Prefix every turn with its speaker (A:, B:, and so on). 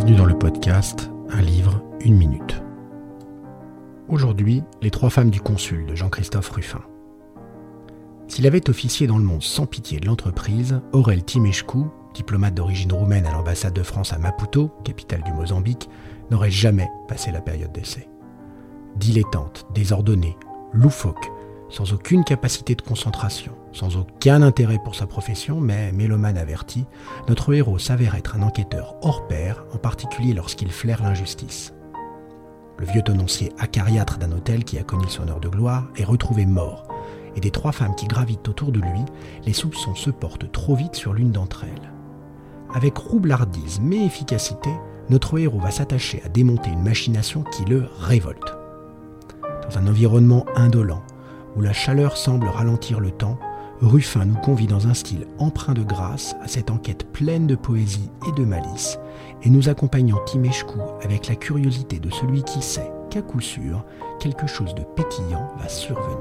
A: Bienvenue dans le podcast Un livre, une minute. Aujourd'hui, les trois femmes du consul de Jean-Christophe Ruffin. S'il avait officié dans le monde sans pitié de l'entreprise, Aurel Timescu, diplomate d'origine roumaine à l'ambassade de France à Maputo, capitale du Mozambique, n'aurait jamais passé la période d'essai. Dilettante, désordonnée, loufoque, sans aucune capacité de concentration, sans aucun intérêt pour sa profession, mais mélomane averti, notre héros s'avère être un enquêteur hors pair, en particulier lorsqu'il flaire l'injustice. Le vieux tenancier acariâtre d'un hôtel qui a connu son heure de gloire est retrouvé mort, et des trois femmes qui gravitent autour de lui, les soupçons se portent trop vite sur l'une d'entre elles. Avec roublardise mais efficacité, notre héros va s'attacher à démonter une machination qui le révolte. Dans un environnement indolent, où la chaleur semble ralentir le temps, Ruffin nous convie dans un style empreint de grâce à cette enquête pleine de poésie et de malice, et nous accompagnons Timeshku avec la curiosité de celui qui sait qu'à coup sûr, quelque chose de pétillant va survenir.